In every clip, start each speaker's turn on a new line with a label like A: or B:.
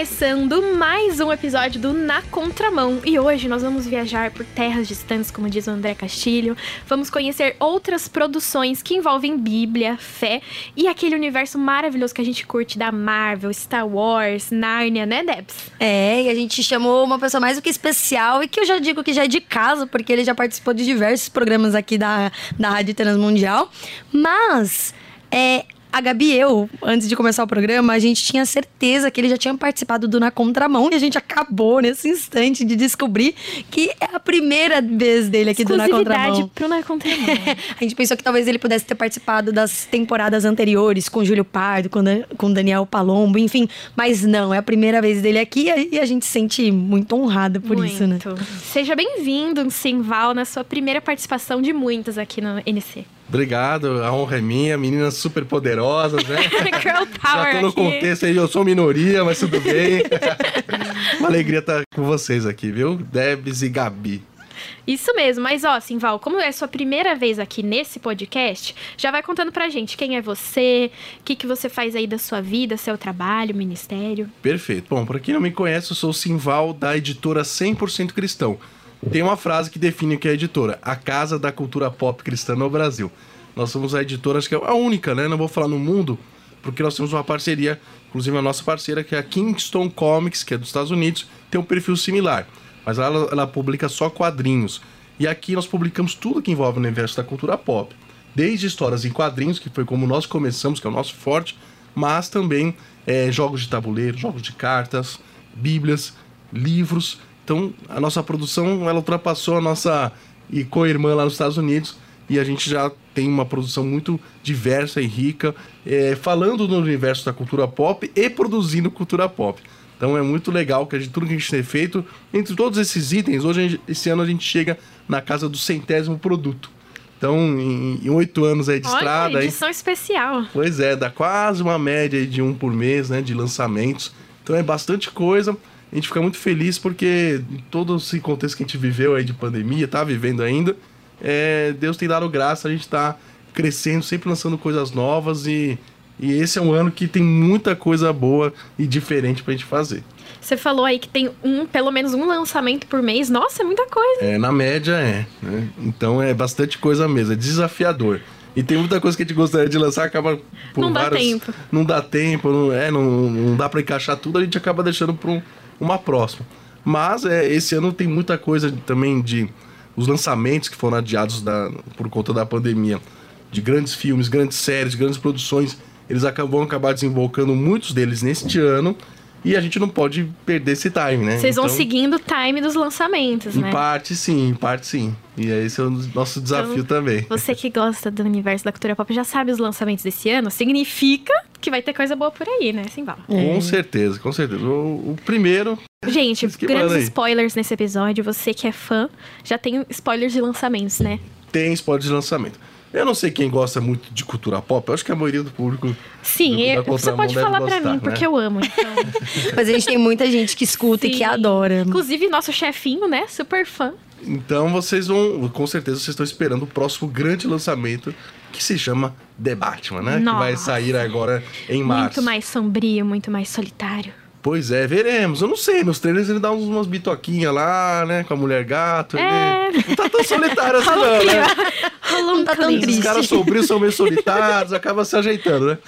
A: começando mais um episódio do Na Contramão e hoje nós vamos viajar por terras distantes, como diz o André Castilho. Vamos conhecer outras produções que envolvem Bíblia, fé e aquele universo maravilhoso que a gente curte da Marvel, Star Wars, Narnia, né, Debs?
B: É, e a gente chamou uma pessoa mais do que especial e que eu já digo que já é de casa, porque ele já participou de diversos programas aqui da, da Rádio Transmundial. Mas é, a Gabi e eu, antes de começar o programa, a gente tinha certeza que ele já tinha participado do Na Contramão e a gente acabou nesse instante de descobrir que é a primeira vez dele aqui do Na Contramão.
A: pro Na Contramão.
B: a gente pensou que talvez ele pudesse ter participado das temporadas anteriores com Júlio Pardo, com, Dan com Daniel Palombo, enfim. Mas não, é a primeira vez dele aqui e a gente se sente muito honrado por
A: muito.
B: isso, né?
A: Seja bem-vindo, Simval, na sua primeira participação de muitas aqui no NC.
C: Obrigado, a honra é minha, meninas super poderosas, né?
A: Girl power.
C: Já tô no
A: aqui.
C: contexto aí, eu sou minoria, mas tudo bem. Uma alegria estar com vocês aqui, viu? Debs e Gabi.
A: Isso mesmo, mas ó, Simval, como é sua primeira vez aqui nesse podcast, já vai contando pra gente quem é você, o que, que você faz aí da sua vida, seu trabalho, ministério.
C: Perfeito. Bom, para quem não me conhece, eu sou o Simval da editora 100% Cristão. Tem uma frase que define o que é a editora: a casa da cultura pop cristã no Brasil. Nós somos a editora, acho que é a única, né? Não vou falar no mundo, porque nós temos uma parceria, inclusive a nossa parceira, que é a Kingston Comics, que é dos Estados Unidos, tem um perfil similar. Mas ela, ela publica só quadrinhos. E aqui nós publicamos tudo que envolve o universo da cultura pop. Desde histórias em quadrinhos, que foi como nós começamos, que é o nosso forte, mas também é, jogos de tabuleiro, jogos de cartas, bíblias, livros. Então, a nossa produção, ela ultrapassou a nossa e co-irmã lá nos Estados Unidos e a gente já tem uma produção muito diversa e rica, é, falando no universo da cultura pop e produzindo cultura pop. Então é muito legal que a gente, tudo que a gente tem feito, entre todos esses itens, hoje, gente, esse ano a gente chega na casa do centésimo produto. Então, em oito anos aí de
A: Olha,
C: estrada...
A: edição
C: aí,
A: especial.
C: Pois é, dá quase uma média de um por mês, né, de lançamentos. Então é bastante coisa. A gente fica muito feliz porque em todo esse contexto que a gente viveu aí de pandemia, tá vivendo ainda, é, Deus tem dado graça, a gente tá crescendo, sempre lançando coisas novas e, e esse é um ano que tem muita coisa boa e diferente pra gente fazer.
A: Você falou aí que tem um, pelo menos um lançamento por mês. Nossa, é muita coisa.
C: É, na média é. Né? Então é bastante coisa mesmo, é desafiador. E tem muita coisa que a gente gostaria de lançar, acaba por
A: Não dá
C: vários...
A: tempo.
C: Não dá tempo, não, é, não, não dá para encaixar tudo, a gente acaba deixando para um, uma próxima. Mas é, esse ano tem muita coisa também de os lançamentos que foram adiados da, por conta da pandemia, de grandes filmes, grandes séries, grandes produções, eles acabam, vão acabar desembolcando muitos deles neste ano e a gente não pode perder esse time, né?
A: Vocês vão
C: Então,
A: seguindo o time dos lançamentos,
C: Em
A: né?
C: parte sim, em parte sim. E esse é o nosso desafio
A: Então,
C: também.
A: Você que gosta do universo da cultura pop já sabe os lançamentos desse ano, significa que vai ter coisa boa por aí, né, Simval?
C: Com certeza, com certeza. O, o primeiro.
A: Gente, grandes spoilers nesse episódio. Você que é fã, já tem spoilers de lançamentos, né?
C: Tem spoiler de lançamento. Eu não sei quem gosta muito de cultura pop, eu acho que a maioria do público.
A: Sim,
C: do- da
A: eu- você pode
C: deve
A: falar pra
C: gostar,
A: mim,
C: né?
A: porque eu amo. Então.
B: Mas a gente tem muita gente que escuta e que
A: Sim.
B: adora.
A: Inclusive, nosso chefinho, né? Super fã.
C: Então vocês vão. Com certeza vocês estão esperando o próximo grande lançamento que se chama The Batman, né? Que vai
A: Nossa.
C: sair agora em março.
A: Muito mais sombrio, muito mais solitário.
C: Pois é, veremos. Eu não sei, nos trailers ele dá uns- umas bitoquinhas lá, né? Com a mulher gato.
A: É.
C: Ele não tá tão solitário assim, não, né?
A: Rolou
B: Não tá tão triste.
C: Os caras sombrios são meio solitários, acaba se ajeitando, né?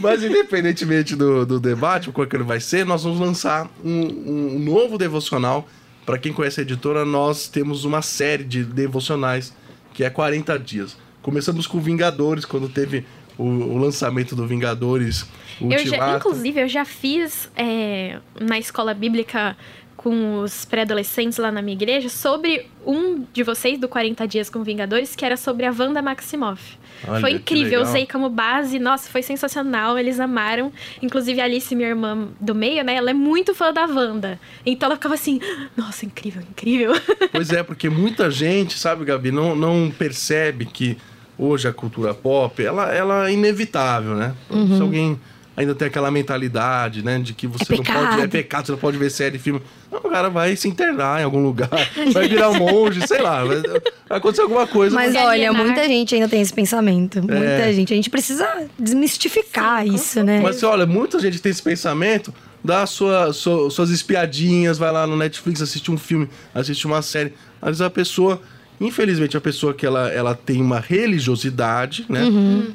C: Mas independentemente do, do debate, qual que ele vai ser, nós vamos lançar um, um novo devocional. Para quem conhece a editora, nós temos uma série de devocionais que é 40 dias. Começamos com Vingadores, quando teve o, o lançamento do Vingadores
A: Eu já, inclusive, eu já fiz é, na escola bíblica com os pré-adolescentes lá na minha igreja sobre um de vocês, do 40 Dias com Vingadores, que era sobre a Wanda Maximoff.
C: Olha,
A: foi incrível, eu usei como base, nossa, foi sensacional, eles amaram. Inclusive a Alice, minha irmã do meio, né, ela é muito fã da Wanda. Então ela ficava assim, nossa, incrível, incrível.
C: Pois é, porque muita gente, sabe, Gabi, não, não percebe que hoje a cultura pop, ela, ela é inevitável, né? Se alguém ainda tem aquela mentalidade, né, de que você não
B: pecado.
C: pode... É pecado, você não pode ver série, filme. Não, o cara vai se internar em algum lugar, vai virar um monge, sei lá, vai, vai acontecer alguma coisa.
B: Mas
A: Se
B: olha, muita gente ainda tem esse pensamento. Muita gente. A gente precisa desmistificar
A: Sim,
B: isso, né?
C: Mas olha, muita gente tem esse pensamento, dá sua, sua- suas espiadinhas, vai lá no Netflix, assiste um filme, assiste uma série. Às vezes a pessoa, infelizmente, a pessoa que ela, ela tem uma religiosidade, né?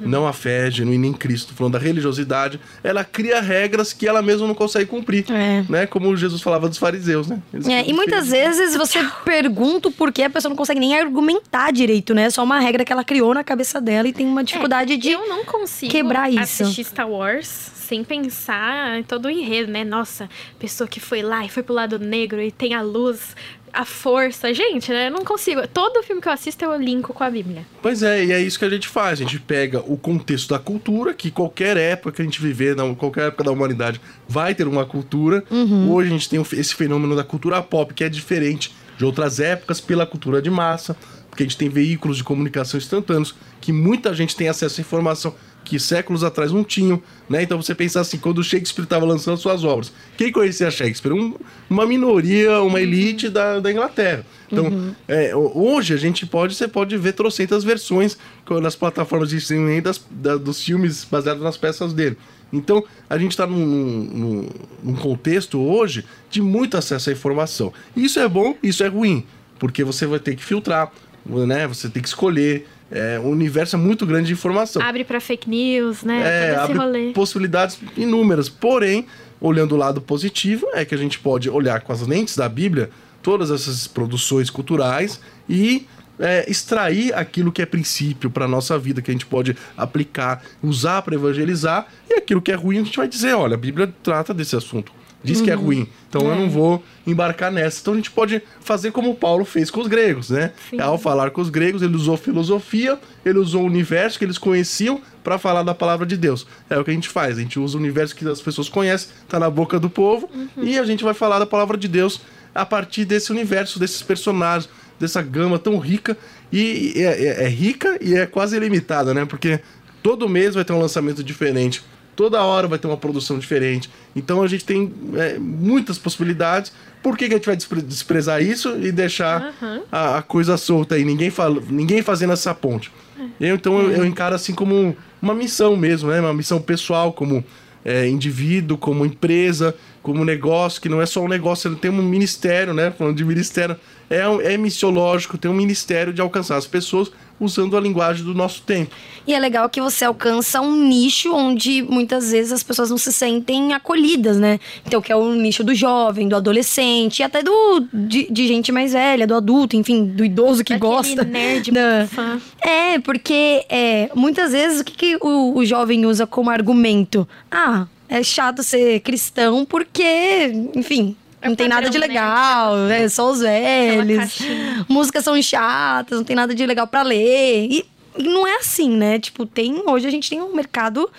C: Não a fé genuína em Cristo, falando da religiosidade, ela cria regras que ela mesma não consegue cumprir.
B: É.
C: Né? Como Jesus falava dos fariseus, né?
B: É, e muitas vezes você pergunta o porquê, a pessoa não consegue nem argumentar direito, né? É só uma regra que ela criou na cabeça dela e tem uma dificuldade de.
A: Eu não consigo
B: quebrar isso.
A: assistir Star Wars sem pensar em todo o enredo, né? Nossa, pessoa que foi lá e foi pro lado negro e tem a luz, a força. Gente, né? Eu não consigo. Todo filme que eu assisto eu linko com a Bíblia.
C: Pois é, e é isso que a gente faz. A gente pega o contexto da cultura, que qualquer época que a gente viver, qualquer época da humanidade, vai ter uma cultura. Hoje a gente tem esse fenômeno da cultura pop, que é diferente de outras épocas pela cultura de massa, porque a gente tem veículos de comunicação instantâneos, que muita gente tem acesso à informação que séculos atrás não tinham, né? Então você pensa assim, quando Shakespeare estava lançando suas obras, quem conhecia Shakespeare? Um- uma minoria, uma elite da, da Inglaterra. Então, é, ho- hoje a gente pode, você pode ver trocentas versões nas plataformas de streaming das, da- dos filmes baseados nas peças dele. Então, a gente está num, num- num contexto hoje de muito acesso à informação. Isso é bom, isso é ruim, porque você vai ter que filtrar, né? Você tem que escolher. É, o universo é muito grande de informação.
A: Abre pra fake news, né?
C: É, abre
A: rolê.
C: possibilidades inúmeras. Porém, olhando o lado positivo, é que a gente pode olhar com as lentes da Bíblia todas essas produções culturais e é, extrair aquilo que é princípio para nossa vida, que a gente pode aplicar, usar para evangelizar, e aquilo que é ruim a gente vai dizer: olha, a Bíblia trata desse assunto. Diz que é ruim, então eu não vou embarcar nessa. Então a gente pode fazer como Paulo fez com os gregos, né?
A: Sim.
C: Ao falar com os gregos, ele usou filosofia, ele usou o universo que eles conheciam para falar da palavra de Deus. É o que a gente faz, a gente usa o universo que as pessoas conhecem, tá na boca do povo, e a gente vai falar da palavra de Deus a partir desse universo, desses personagens, dessa gama tão rica. E é, é- é rica e é quase ilimitada, né? Porque todo mês vai ter um lançamento diferente. Toda hora vai ter uma produção diferente. Então a gente tem é, muitas possibilidades. Por que, que a gente vai despre- desprezar isso e deixar
A: Aham.
C: a, a coisa solta aí? Ninguém, fala, ninguém fazendo essa ponte. Eu, então eu, eu encaro assim como uma missão mesmo, né? Uma missão pessoal, como é, indivíduo, como empresa, como negócio, que não é só um negócio, ele tem um ministério, né? Falando de ministério, é, é missiológico, tem um ministério de alcançar as pessoas usando a linguagem do nosso tempo.
B: E é legal que você alcança um nicho onde muitas vezes as pessoas não se sentem acolhidas, né? Então, que é o nicho do jovem, do adolescente, e até do de, de gente mais velha, do adulto, enfim, do idoso que
A: Daquele
B: gosta.
A: nerd
B: da-
A: fã.
B: É, porque é, muitas vezes o que, que o, o jovem usa como argumento? Ah, é chato ser cristão porque, enfim.
A: É
B: não tem nada de
A: né?
B: legal, é só os velhos.
A: caixinha.
B: Músicas são chatas, não tem nada de legal pra ler. E, não é assim, né? Tipo, tem hoje a gente tem um mercado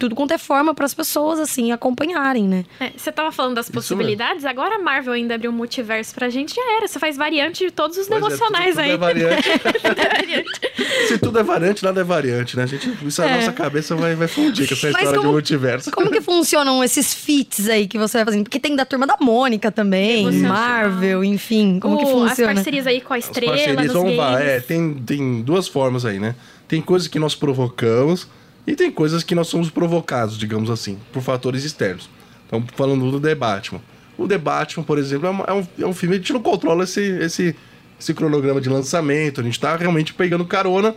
B: tudo quanto é forma para as pessoas assim acompanharem, né?
A: É, você tava falando das
C: Isso
A: possibilidades, agora a Marvel ainda abriu um multiverso pra gente, já era. Você faz variante de todos os
C: Pois é,
A: devocionais
C: tudo, tudo
A: aí.
C: É variante. Se tudo é variante, nada é variante, né? A gente, isso a
B: É.
C: nossa cabeça vai, vai fundir com essa
B: Mas
C: história de
B: como-
C: multiverso.
B: Como que funcionam esses feats aí que você vai fazendo? Porque tem da turma da Mônica também. Marvel, enfim. Como que
A: O- As
B: funciona?
A: parcerias aí com a
C: As
A: estrela,
C: parcerias
A: nos
C: vão lá. É, tem, tem duas formas aí, né? Tem coisas que nós provocamos e tem coisas que nós somos provocados, digamos assim, por fatores externos. Então, falando do The Batman. O The Batman, por exemplo, é, é um, é um filme, a gente não controla esse, esse, esse cronograma de lançamento, a gente tá realmente pegando carona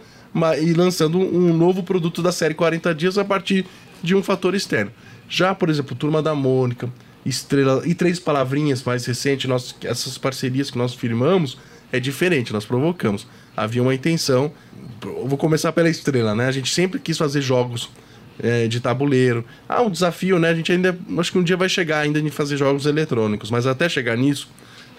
C: e lançando um novo produto da série 40 dias a partir de um fator externo. Já, por exemplo, Turma da Mônica, Estrela e Três Palavrinhas mais recente, nós, essas parcerias que nós firmamos, é diferente, nós provocamos. Havia uma intenção. Eu vou começar pela estrela, né? A gente sempre quis fazer jogos é, de tabuleiro. Ah, um desafio, né? A gente ainda. Acho que um dia vai chegar ainda em fazer jogos eletrônicos, mas até chegar nisso,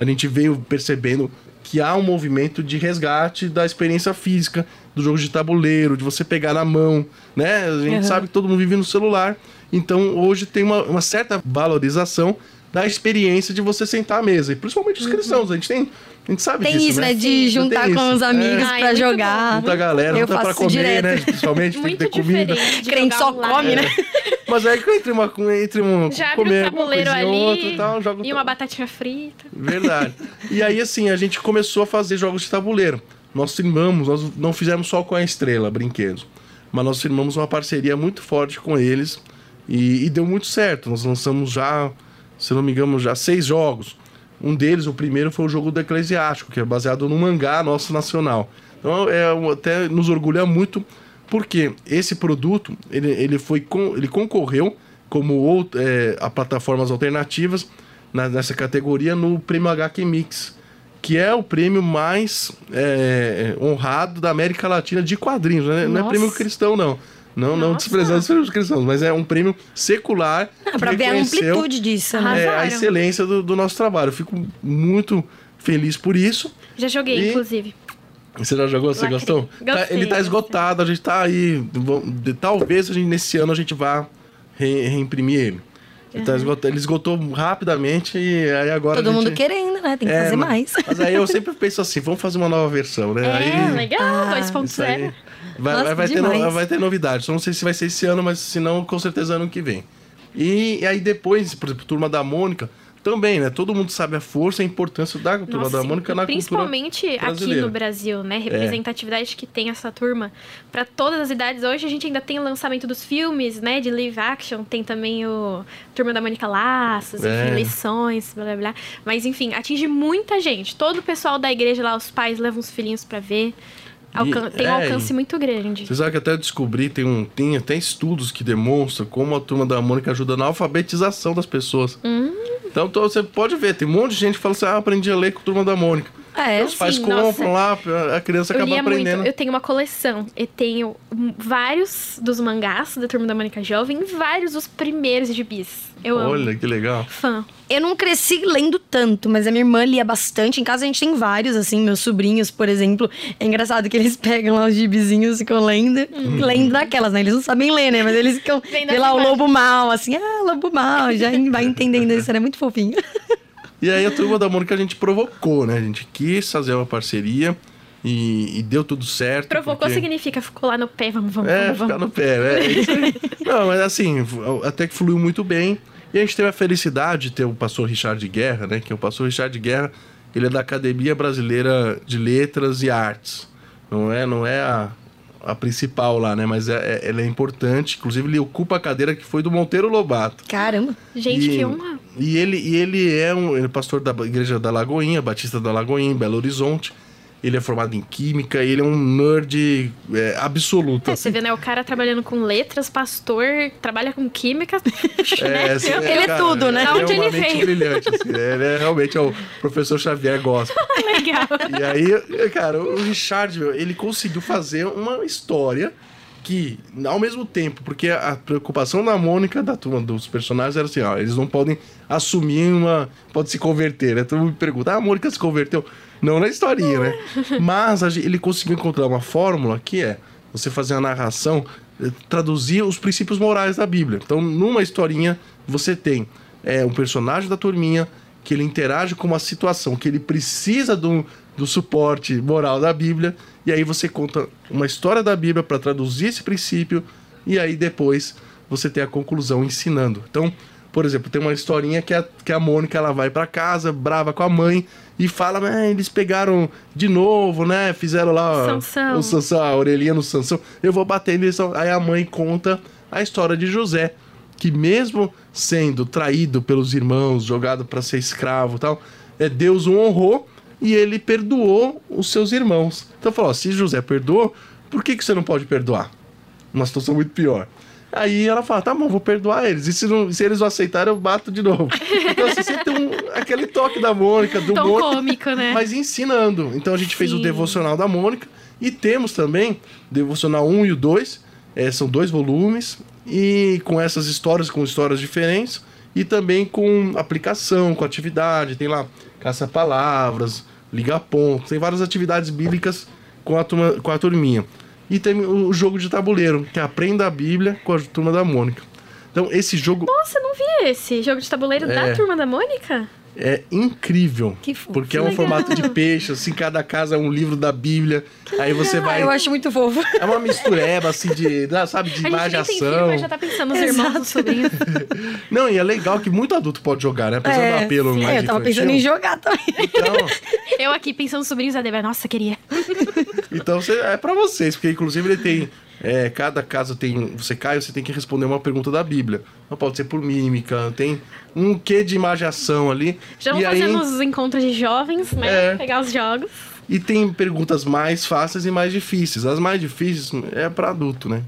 C: a gente veio percebendo que há um movimento de resgate da experiência física, do jogo de tabuleiro, de você pegar na mão, né? A gente
B: Uhum.
C: sabe que todo mundo vive no celular. Então hoje tem uma, uma certa valorização da experiência de você sentar à mesa. E principalmente os cristãos. A gente tem. A gente sabe
B: Tem
C: disso,
B: isso, né?
C: né?
B: De juntar
C: isso.
B: com os amigos
C: É.
A: Ai,
B: pra
A: muito
B: jogar.
C: Muita galera,
B: Eu
C: junta pra
B: faço
C: comer,
B: direto.
C: né? Principalmente tem que ter comida.
B: Crente
A: jogar
B: só come, né?
C: Mas é que entre, uma, entre um
A: Já
C: comer
A: um tabuleiro
C: e
A: ali
C: outra e tal, joga
A: e uma batatinha frita.
C: Verdade. E aí, assim, a gente começou a fazer jogos de tabuleiro. Nós firmamos, nós não fizemos só com a Estrela Brinquedos, mas nós firmamos uma parceria muito forte com eles. E, e deu muito certo. Nós lançamos já, se não me engano, já seis jogos. Um deles, o primeiro, foi o jogo do Eclesiástico, que é baseado no mangá nosso nacional. Então, é, até nos orgulha muito, porque esse produto, ele, ele, foi com, ele concorreu como outro, é, a plataformas alternativas na, nessa categoria no Prêmio HQ Mix, que é o prêmio mais é, honrado da América Latina de quadrinhos. Né? Não é prêmio cristão, não. Não, não desprezando os prêmios cristãos, mas é um prêmio secular.
B: Ah, para ver a amplitude disso,
C: né? É, a excelência do, do, nosso trabalho. Eu fico muito feliz por isso.
A: Já joguei, e... inclusive.
C: Você já jogou? Você gostou?
A: Gostei,
C: tá, ele tá esgotado, a gente tá aí. Talvez a gente, nesse ano a gente vá re, reimprimir ele. Ele, tá esgotado, ele esgotou rapidamente e aí agora.
B: Todo
C: gente...
B: mundo querendo, né? Tem que é, fazer mais.
C: Mas aí eu sempre penso assim: vamos fazer uma nova versão, né?
A: É,
C: aí,
A: legal, ah, 2.0.
C: Vai, vai, vai, ter no, vai ter novidade. Só não sei se vai ser esse ano, mas se não, com certeza ano que vem. E, e aí depois, por exemplo, Turma da Mônica também, né? Todo mundo sabe a força e a importância da Turma da Mônica na
A: Principalmente
C: cultura
A: aqui no Brasil, né? Representatividade é. que tem essa turma para todas as idades. Hoje a gente ainda tem o lançamento dos filmes, né? De live action. Tem também o Turma da Mônica Laços, é. enfim, lições, blá blá blá. Mas enfim, atinge muita gente. Todo o pessoal da igreja lá, os pais levam os filhinhos para ver. Alcan tem um é, alcance muito grande.
C: Você sabe que até descobri, tem, um, tem até estudos que demonstram como a turma da Mônica ajuda na alfabetização das pessoas.
A: Hum.
C: Então, então, você pode ver, tem um monte de gente que fala assim: ah, aprendi a ler com a turma da Mônica.
B: É,
C: Os pais compram lá, a criança
A: eu
C: acaba aprendendo.
A: Muito. Eu tenho uma coleção. Eu tenho vários dos mangás da Turma da Mônica Jovem e vários dos primeiros gibis. Eu amo.
C: Olha, que legal.
A: Fã.
B: Eu não cresci lendo tanto, mas a minha irmã lia bastante. Em casa a gente tem vários, assim, meus sobrinhos, por exemplo. É engraçado que eles pegam lá os gibizinhos e ficam lendo. Hum. Lendo naquelas, né? Eles não sabem ler, né? Mas eles ficam. Vê lá o lobo mal, assim, ah, lobo mal. Já vai entendendo isso, era muito fofinho.
C: E aí a turma da Mônica a gente provocou, né? A gente quis fazer uma parceria e, e deu tudo certo.
A: Provocou porque... significa ficou lá no pé, vamos, vamos,
C: é,
A: vamos.
C: ficar no pé, né? É isso aí. Não, mas assim, até que fluiu muito bem. E a gente teve a felicidade de ter o pastor Richard Guerra, né? Que é o pastor Richard Guerra, ele é da Academia Brasileira de Letras e Artes. Não é, não é a, a principal lá, né? Mas é, é, ela é importante. Inclusive, ele ocupa a cadeira que foi do Monteiro Lobato.
B: Caramba!
A: Gente, e, que honra!
C: E ele, e ele é um ele é pastor da Igreja da Lagoinha, Batista da Lagoinha, em Belo Horizonte ele é formado em química, ele é um nerd é, absoluto.
A: É, assim. Você vê, né? O cara trabalhando com letras, pastor, trabalha com química.
B: é, né? assim, ele é, cara, tudo, né?
C: Ele é uma mente brilhante, assim, Ele é realmente é o professor Xavier gospel.
A: Legal.
C: E aí, cara, o Richard, ele conseguiu fazer uma história que, ao mesmo tempo, porque a preocupação da Mônica, da turma dos personagens, era assim, ó, eles não podem assumir uma. pode se converter, né? Todo mundo me pergunta, ah, a Mônica se converteu. Não na historinha, né? Mas ele conseguiu encontrar uma fórmula que é você fazer a narração, eh, traduzir os princípios morais da Bíblia. Então, numa historinha, você tem é, um personagem da turminha que ele interage com uma situação que ele precisa do, do suporte moral da Bíblia, e aí você conta uma história da Bíblia para traduzir esse princípio, e aí depois você tem a conclusão ensinando. Então, por exemplo, tem uma historinha que a, que a Mônica ela vai para casa, brava com a mãe, e fala, ah, eles pegaram de novo, né? Fizeram lá
A: Sansão.
C: o Sansão, a orelhinha no Sansão. Eu vou bater neles. Aí a mãe conta a história de José, que mesmo sendo traído pelos irmãos, jogado para ser escravo tal, é, Deus o honrou e ele perdoou os seus irmãos. Então falou, se José perdoou, por que, que você não pode perdoar? Uma situação muito pior. Aí ela fala, tá bom, vou perdoar eles. E se, não, se eles não aceitarem, eu bato de novo. Então, assim, você tem um, aquele toque da Mônica, do
A: Tão Mônica, cômico, né?
C: Mas ensinando. Então a gente Sim. fez o devocional da Mônica. E temos também devocional 1 e o 2. É, são dois volumes. E com essas histórias, com histórias diferentes. E também com aplicação, com atividade. Tem lá caça-palavras, liga-pontos. Tem várias atividades bíblicas com a, turma, com a turminha. E tem o jogo de tabuleiro, que é Aprenda a Bíblia com a turma da Mônica. Então, esse jogo.
A: Nossa, não vi esse jogo de tabuleiro é... da turma da Mônica?
C: É incrível.
B: Que fofo,
C: porque
B: que
C: é um
B: legal.
C: formato de peixe, assim, cada casa é um livro da Bíblia.
B: Que
C: aí você
B: legal.
C: vai.
B: Eu acho muito fofo.
C: É uma mistureba, assim, de. Sabe, de imaginação.
A: Filho, já tá pensando nos irmãos dos sobrinhos.
C: Não, e é legal que muito adulto pode jogar, né? Apesar
B: é,
C: do apelo
B: sim,
C: mais.
B: É, eu tava
C: infantil.
B: pensando em jogar também.
C: Então.
A: eu aqui pensando nos sobrinhos da Débora, nossa, queria.
C: Então é para vocês, porque inclusive ele tem. É, cada caso tem. Você cai, você tem que responder uma pergunta da Bíblia. Não pode ser por mímica, tem um quê de imaginação ali.
A: Já vamos fazer uns encontros de jovens, né?
C: É.
A: Pegar os jogos.
C: E tem perguntas mais fáceis e mais difíceis. As mais difíceis é para adulto, né?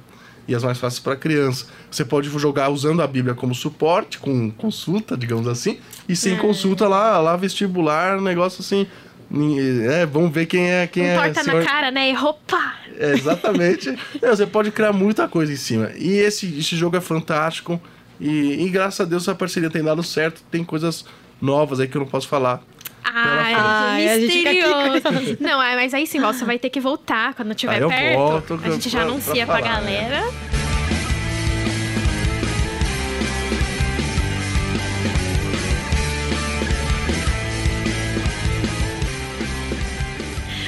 C: E as mais fáceis para criança. Você pode jogar usando a Bíblia como suporte, com consulta, digamos assim, e sem
A: É.
C: consulta lá, lá vestibular, negócio assim. É, vamos ver quem é quem
A: um
C: é.
A: torta
C: senhor-
A: na cara, né? E roupa.
C: É, exatamente. É, você pode criar muita coisa em cima. E esse, esse jogo é fantástico. E, e graças a Deus essa parceria tem dado certo. Tem coisas novas aí que eu não posso falar.
B: A fica aqui
A: misterioso. Não, é, mas aí sim, você vai ter que voltar quando tiver
C: Aí eu
A: perto.
C: volto
A: a gente já
C: pra-
A: anuncia
C: pra
A: pra,
C: falar, né?
A: galera.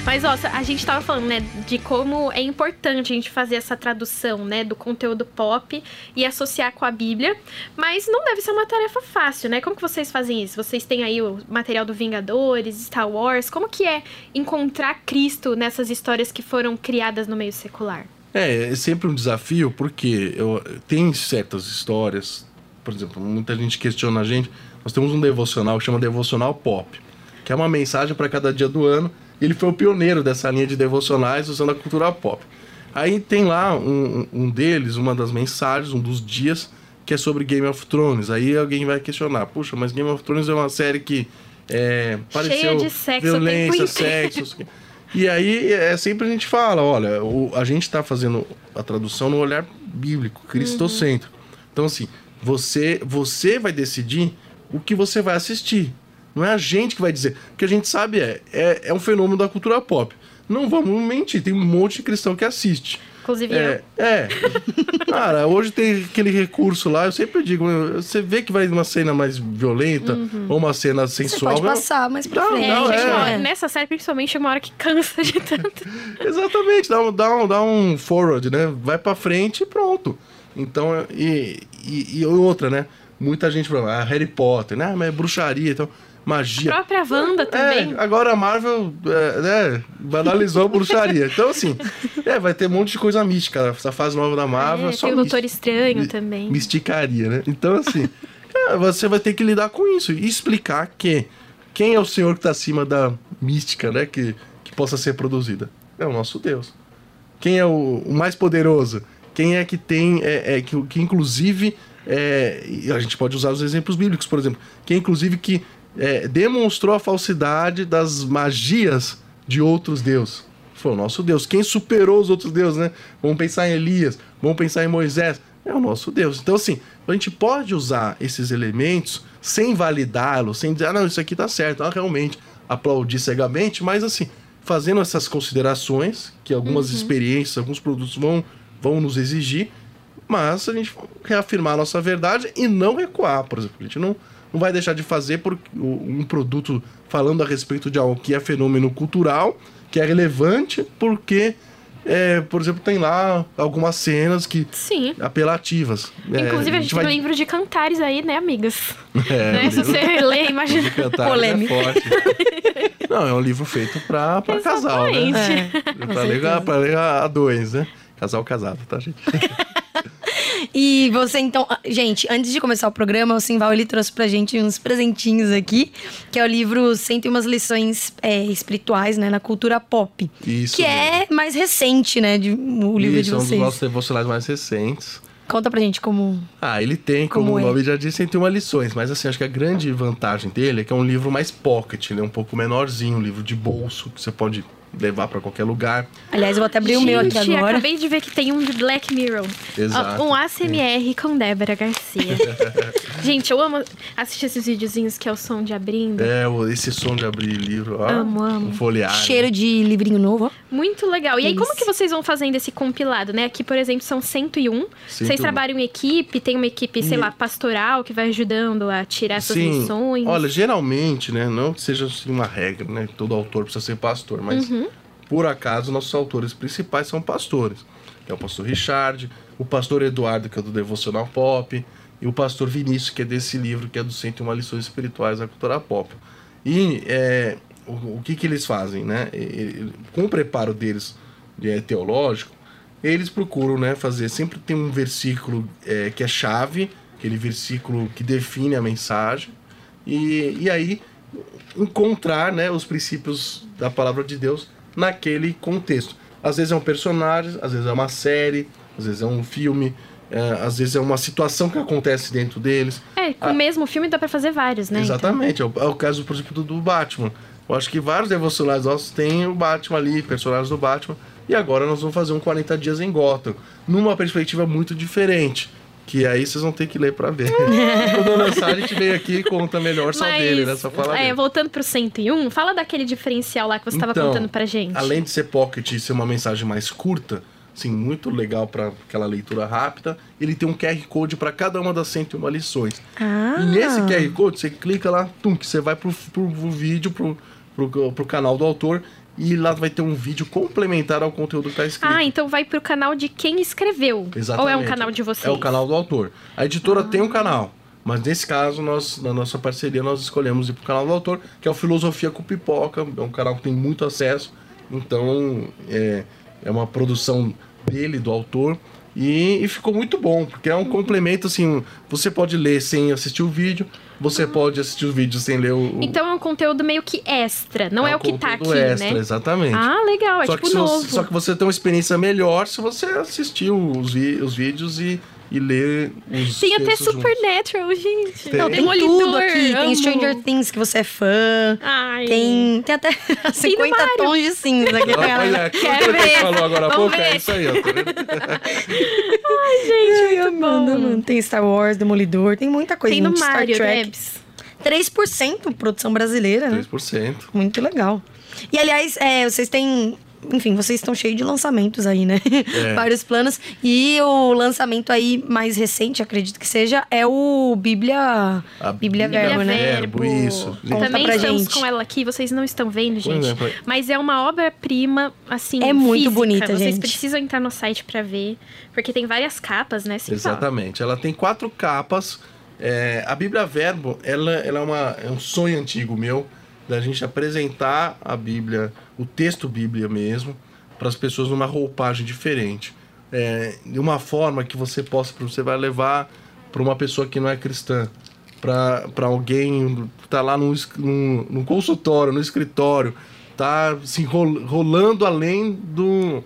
A: Mas, ó, a gente tava falando, né, de como é importante a gente fazer essa tradução, né, do conteúdo pop e associar com a Bíblia. Mas não deve ser uma tarefa fácil, né? Como que vocês fazem isso? Vocês têm aí o material do Vingadores, Star Wars. Como que é encontrar Cristo nessas histórias que foram criadas no meio secular?
C: É, é sempre um desafio, porque eu, tem certas histórias, por exemplo, muita gente questiona a gente. Nós temos um devocional que chama Devocional Pop, que é uma mensagem para cada dia do ano. Ele foi o pioneiro dessa linha de devocionais usando a cultura pop. Aí tem lá um, um deles, uma das mensagens, um dos dias, que é sobre Game of Thrones. Aí alguém vai questionar: puxa, mas Game of Thrones é uma série que é, pareceu
A: de sexo
C: violência, sexo. E aí é sempre a gente fala, olha, o- a gente está fazendo a tradução no olhar bíblico, cristocêntrico. Então assim, você você vai decidir o que você vai assistir. Não é a gente que vai dizer. O que a gente sabe é, é, é um fenômeno da cultura pop. Não vamos mentir, tem um monte de cristão que assiste.
A: Inclusive
C: É, é. Cara, hoje tem aquele recurso lá, eu sempre digo, você vê que vai uma cena mais violenta ou uma cena
B: Você
C: sensual.
B: pode
C: eu-
B: passar mais pra
C: Não,
B: frente.
A: eu.
C: não,
A: É, chega
C: é.
A: hora- nessa série, principalmente, chega uma hora que cansa de tanto.
C: Exatamente, dá um, dá, um, dá um forward, né? Vai pra frente e pronto. Então, e, e, e outra, né? Muita gente fala, ah, Harry Potter, né? Mas é bruxaria, então,
A: A
C: magia.
A: própria Wanda também.
C: É, agora a Marvel, é, né, banalizou a bruxaria. Então, assim, é, vai ter um monte de coisa mística. Essa fase nova da Marvel
A: É,
C: é só
A: tem o Doutor. Estranho também.
C: Misticaria, né? Então, assim, cara, você vai ter que lidar com isso e explicar que quem é o Senhor que está acima da mística, né? Que, que possa ser produzida. É o nosso Deus. Quem é o, o mais poderoso? Quem é que tem, é, é, que, que inclusive, é, a gente pode usar os exemplos bíblicos, por exemplo, quem inclusive que é, demonstrou a falsidade das magias de outros deuses. Foi o nosso Deus. Quem superou os outros deuses, né? Vamos pensar em Elias, vamos pensar em Moisés. É o nosso Deus. Então, assim, a gente pode usar esses elementos sem validá-los, sem dizer, ah, não, isso aqui tá certo, ah, realmente, aplaudir cegamente, mas assim, fazendo essas considerações, que algumas experiências, alguns produtos vão, vão nos exigir, mas a gente reafirmar a nossa verdade e não recuar, por exemplo. A gente não, não vai deixar de fazer por um produto falando a respeito de algo que é fenômeno cultural, que é relevante, porque, é, por exemplo, tem lá algumas cenas que
A: Sim.
C: apelativas. É,
A: Inclusive, a gente tem um
C: vai-
A: livro de cantares aí, né, amigas?
C: É,
A: né? Se
C: livro
A: você ler, imagina.
C: cantar
B: Polêmica.
C: é forte. Não, é um livro feito pra, pra casal, né?
B: É.
C: Pra ler, pra ler a dois, né? Casal casado, tá, gente?
B: E você, então, ah, gente, antes de começar o programa, o Simval ele trouxe pra gente uns presentinhos aqui, que é o livro 101 lições é, espirituais, né, na cultura pop.
C: Isso
B: que é mais recente, né, de, o livro
C: Isso,
B: de
C: é um dos
B: vocês.
C: nossos devocionais mais recentes.
B: Conta pra gente como.
C: Ah, ele tem, como,
B: Como
C: o
B: é?
C: nome já diz, 101 lições. Mas assim, acho que a grande vantagem dele é que é um livro mais pocket, ele é um pouco menorzinho, um livro de bolso, que você pode levar pra qualquer lugar.
B: Aliás, eu vou até abrir o meu aqui
A: Gente,
B: agora.
A: acabei de ver que tem um de Black Mirror.
C: Exato.
A: Um ASMR com Débora Garcia. Gente, eu amo assistir esses videozinhos que é o som de abrindo.
C: É, o- esse som de abrir livro, ó.
A: Amo, amo.
C: Um folhear.
B: Cheiro de livrinho novo, ó.
A: Muito legal. E aí, como que vocês vão fazendo esse compilado, né? Aqui, por exemplo, são 101. Vocês
C: 101.
A: trabalham em equipe, tem uma equipe, sei
C: E-
A: lá, pastoral que vai ajudando a tirar essas
C: Sim.
A: lições.
C: Olha, geralmente, né? Não que seja assim, uma regra, né? Todo autor precisa ser pastor, mas
A: Uhum.
C: Por acaso nossos autores principais são pastores. É o pastor Richard, o pastor Eduardo, que é do Devocional Pop, e o pastor Vinícius, que é desse livro, que é do 101 Lições Espirituais da Cultura Pop. E é, o, o que, que eles fazem, né? E- e- com o preparo deles é, teológico, eles procuram né, fazer. Sempre tem um versículo é, que é chave, aquele versículo que define a mensagem, e, e aí encontrar né, os princípios da palavra de Deus naquele contexto. Às vezes é um personagem, às vezes é uma série, às vezes é um filme, é, às vezes é uma situação que acontece dentro deles.
A: É, com
C: Ah.
A: o mesmo filme dá pra fazer vários, né?
C: Exatamente, é o, é o caso, por exemplo, do, do Batman. Eu acho que vários devocionais nossos têm o Batman ali, personagens do Batman. E agora nós vamos fazer um 40 dias em Gotham, numa perspectiva muito diferente. Que aí vocês vão ter que ler pra ver. Quando lançar, a gente vem aqui e conta melhor só
A: Mas,
C: dele, né? Só fala
A: é,
C: dele.
A: voltando pro 101, fala daquele diferencial lá que você tava
C: Então,
A: contando pra gente.
C: Além de ser pocket e ser uma mensagem mais curta, assim, muito legal para aquela leitura rápida, ele tem um QR Code para cada uma das 101 lições.
B: Ah.
C: E nesse QR Code, você clica lá, tum, que você vai pro, pro, pro vídeo, pro, pro, pro canal do autor, e lá vai ter um vídeo complementar ao conteúdo que tá escrito.
A: Ah, então vai pro canal de quem escreveu.
C: Exatamente.
A: Ou é um canal de vocês?
C: É o canal do autor. A editora tem um canal, mas nesse caso, nós, na nossa parceria, nós escolhemos ir pro canal do autor, que é o Filosofia com Pipoca. É um canal que tem muito acesso. Então, é, é uma produção dele, do autor. E, e ficou muito bom, porque é um complemento, assim, você pode ler sem assistir o vídeo, você pode assistir o vídeo sem ler o...
A: Então é um conteúdo meio que extra, não é,
C: um
A: o que tá aqui,
C: conteúdo extra,
A: né?
C: Exatamente.
A: Ah, legal, é
C: só,
A: tipo novo.
C: você, só que você tem uma experiência melhor se você assistir os, os vídeos e, e ler os
A: Tem até
C: textos juntos.
A: Supernatural, gente.
C: Tem.
A: Não,
B: Tem
A: Demolidor,
B: tudo aqui. Tem
A: amo.
B: Stranger Things que você é fã.
A: Ai.
B: Tem, tem até 50
A: Mario.
B: tons de cinza pra
C: Ah,
B: galera.
C: tudo
A: Quero
C: que a
A: ver.
C: falou agora há pouco é
A: ver.
C: isso aí, ó. Tá vendo?
A: Gente,
B: Ai,
A: muito
B: amando,
A: bom.
B: mano. Tem Star Wars, Demolidor, tem muita coisa.
A: Tem no
B: Star
A: Mario,
B: Trek.
A: Debs.
B: 3% produção brasileira, né?
C: 3%.
B: Muito legal. E aliás, é, vocês têm. Enfim, vocês estão cheios de lançamentos aí, né?
C: É.
B: Vários planos. E o lançamento aí mais recente, acredito que seja, é o Bíblia.
C: A
B: Bíblia
C: Bíblia
B: Verbo, né?
C: Verbo, isso.
B: Conta
A: Também
B: pra
A: estamos
B: gente.
A: com ela aqui, vocês não estão vendo, gente.
C: exemplo,
A: Mas é uma obra-prima, assim,
B: É muito
A: física.
B: bonita,
A: Vocês
B: gente.
A: precisam entrar no site pra ver, porque tem várias capas, né? Simval?
C: Exatamente. Ela tem quatro capas. É, a Bíblia Verbo, ela, ela é, uma, é um sonho antigo meu, da gente apresentar a Bíblia, o texto Bíblia mesmo, para as pessoas numa roupagem diferente. É, de uma forma que você possa, você vai levar para uma pessoa que não é cristã, para alguém que tá lá num consultório, no escritório, tá se rolando além do,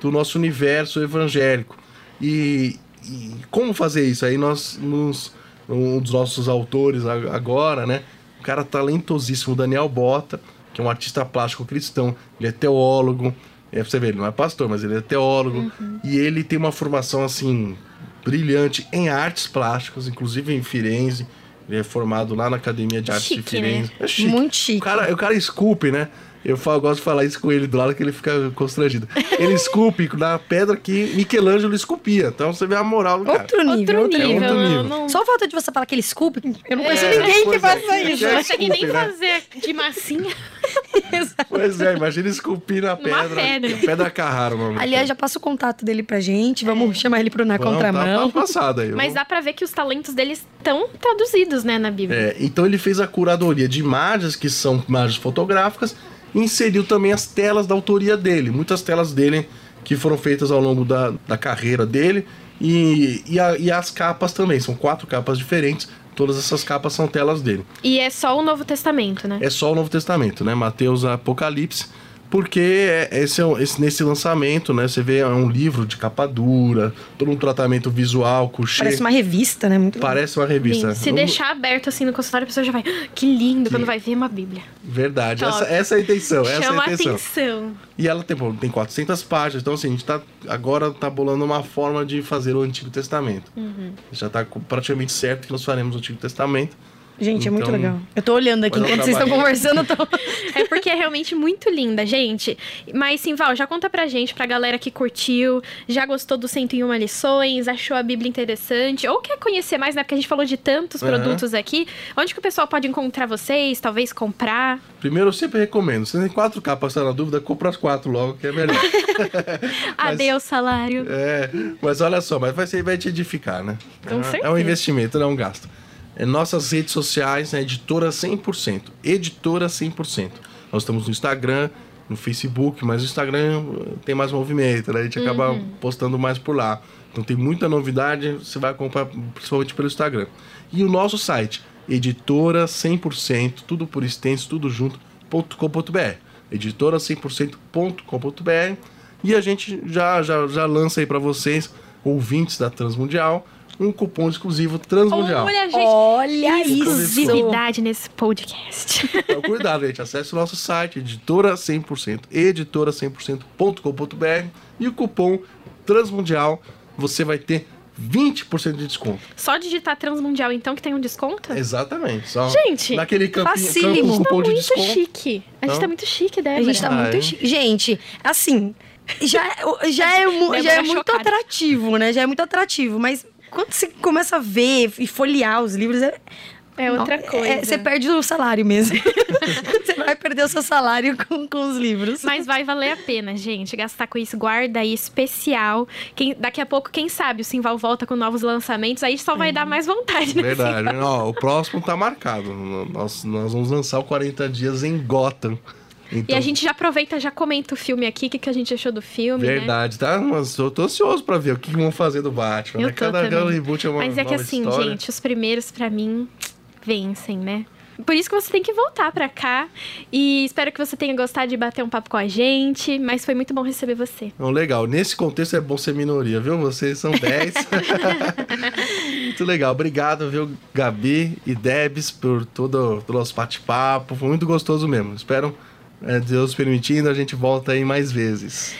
C: do nosso universo evangélico. E, e como fazer isso? Aí nós, nos, um dos nossos autores agora, né? Cara talentosíssimo, Daniel Bota, que é um artista plástico cristão, ele é teólogo, é, pra você ver, ele não é pastor, mas ele é teólogo, e ele tem uma formação assim brilhante em artes plásticas, inclusive em Firenze. Ele é formado lá na Academia de Artes de
A: Chique, né?
C: Firenze. É chique.
B: Muito chique.
C: O cara, o cara esculpe, né? Eu, falo- eu gosto de falar isso com ele do lado que ele fica constrangido. Ele esculpe na pedra que Michelangelo esculpia. Então você vê a moral do cara.
B: Outro nível,
A: Outro nível.
B: nível.
C: outro nível.
A: não-
B: Só fato de você falar que ele esculpe, eu não conheço
C: É,
B: ninguém que
C: é.
B: faça isso.
C: Já
A: Não consegue nem
C: né?
A: fazer de massinha.
C: Pois é, imagina esculpir na pedra.
A: pedra.
C: Pedra Carrara, o nome.
B: Aliás, já passa o contato dele pra gente. Vamos chamar ele pro Na
C: Vamos,
B: Contramão.
C: Tá, tá passado aí.
A: Mas dá pra ver que os talentos deles estão traduzidos, né, na Bíblia.
C: É, então ele fez a curadoria de imagens, que são imagens fotográficas, inseriu também as telas da autoria dele. Muitas telas dele que foram feitas ao longo da, da carreira dele. E, e, a- e as capas também, são quatro capas diferentes. Todas essas capas são telas dele.
A: E é só o Novo Testamento, né?
C: É só o Novo Testamento, né? Mateus Apocalipse. Porque é- esse, é esse- nesse lançamento, né? Você vê é um livro de capa dura, todo um tratamento visual, couchê.
B: Parece uma revista, né? Muito.
C: Parece uma revista.
A: Se
C: Um-
A: deixar aberto assim no consultório, a pessoa já vai. "Ah, Que lindo, quando vai ver uma Bíblia.
C: Verdade, essa, essa é a intenção, essa
A: Chama
C: é a intenção.
A: atenção.
C: E ela tem, tem 400 páginas, então assim, a gente tá agora tá bolando uma forma de fazer o Antigo Testamento.
A: Uhum.
C: Já tá co- praticamente certo que nós faremos o Antigo Testamento.
B: Gente, é muito
C: Então,
B: legal. Eu tô olhando aqui enquanto vocês estão conversando. Tô...
A: É porque é realmente muito linda, gente. Mas, Simval, já conta pra gente, pra galera que curtiu, já gostou do 101 lições, achou a Bíblia interessante, ou quer conhecer mais, né? Porque a gente falou de tantos
C: Aham.
A: produtos aqui. Onde que o pessoal pode encontrar vocês, talvez comprar?
C: Primeiro, eu sempre recomendo, se tem quatro capas, tá na dúvida, compra as quatro logo, que é melhor.
A: Adeus, salário.
C: é, mas olha só, mas vai, ser, vai te edificar, né?
A: Com
C: é,
A: certeza.
C: é um investimento, não é um gasto. É, nossas redes sociais, né, editora 100%. Editora 100%. Nós estamos no Instagram, no Facebook, mas o Instagram tem mais movimento, né? A gente acaba
A: Uhum.
C: postando mais por lá. Então tem muita novidade, você vai acompanhar principalmente pelo Instagram. E o nosso site, editora 100%, tudo por extenso, tudo junto, .com.br. Editora 100%.com.br. E a gente já, já, já lança aí para vocês, ouvintes da Transmundial, um cupom exclusivo Transmundial.
A: Olha, gente.
B: Olha isso!
A: Exclusividade nesse podcast.
C: Então, cuidado, gente. Acesse o nosso site, editora 100%, editora100%.com.br e o cupom Transmundial você vai ter 20% de desconto.
A: Só digitar Transmundial, então, que tem um desconto?
C: Exatamente. Só
A: Gente,
C: naquele campinho,
B: facílimo.
C: campo
A: Tá
C: cupom de
A: muito chique. A gente
C: Não?
A: tá muito chique,
B: A
A: Débora.
B: gente tá
C: Ah,
B: muito
C: é?
B: chique. Gente, assim, já, já, é, mu-
A: Débora
B: já é muito atrativo, né? Já é muito atrativo, mas quando você começa a ver e folhear os livros, é,
A: É outra
B: não,
A: coisa.
B: é- você perde o salário mesmo. você vai perder o seu salário com, com os livros.
A: Mas vai valer a pena, gente, gastar com isso. Guarda aí, especial. Quem, daqui a pouco, quem sabe, o Simval volta com novos lançamentos, aí só vai dar mais vontade, né?
C: Verdade. Ó, o próximo tá marcado. Nós, nós vamos lançar o 40 dias em Gotham.
A: E
C: Então,
A: a gente já aproveita, já comenta o filme aqui, o que, que a gente achou do filme, né?
C: Verdade, tá? Mas eu tô ansioso pra ver o que vão fazer do Batman.
A: Eu
C: né? Cada,
A: também.
C: reboot é uma
A: Mas é que assim,
C: história.
A: gente, os primeiros, pra mim, vencem, né? Por isso que você tem que voltar pra cá. E espero que você tenha gostado de bater um papo com a gente. Mas foi muito bom receber você.
C: Então, legal. Nesse contexto é bom ser minoria, viu? Vocês são 10. muito legal. Obrigado, viu, Gabi e Debs, por todo o nosso bate-papo. Foi muito gostoso mesmo. Espero, é, Deus permitindo, a gente volta aí mais vezes.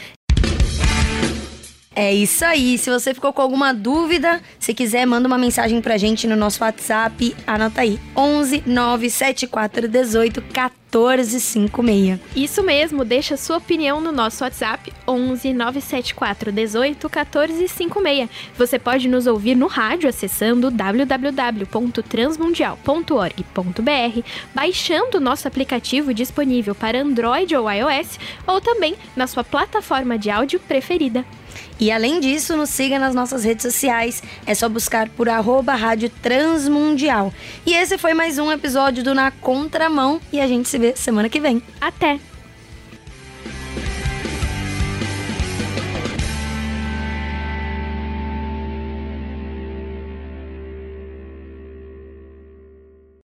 B: É isso aí. Se você ficou com alguma dúvida, se quiser, manda uma mensagem pra gente no nosso WhatsApp. Anota aí: 11 974 18 14 56.
A: Isso mesmo, deixa sua opinião no nosso WhatsApp 11 974 18 14 56. Você pode nos ouvir no rádio acessando www.transmundial.org.br, baixando o nosso aplicativo disponível para Android ou iOS, ou também na sua plataforma de áudio preferida.
B: E além disso, nos siga nas nossas redes sociais. É só buscar por arroba Rádio Transmundial. E esse foi mais um episódio do Na Contramão. E a gente se vê semana que vem.
A: Até!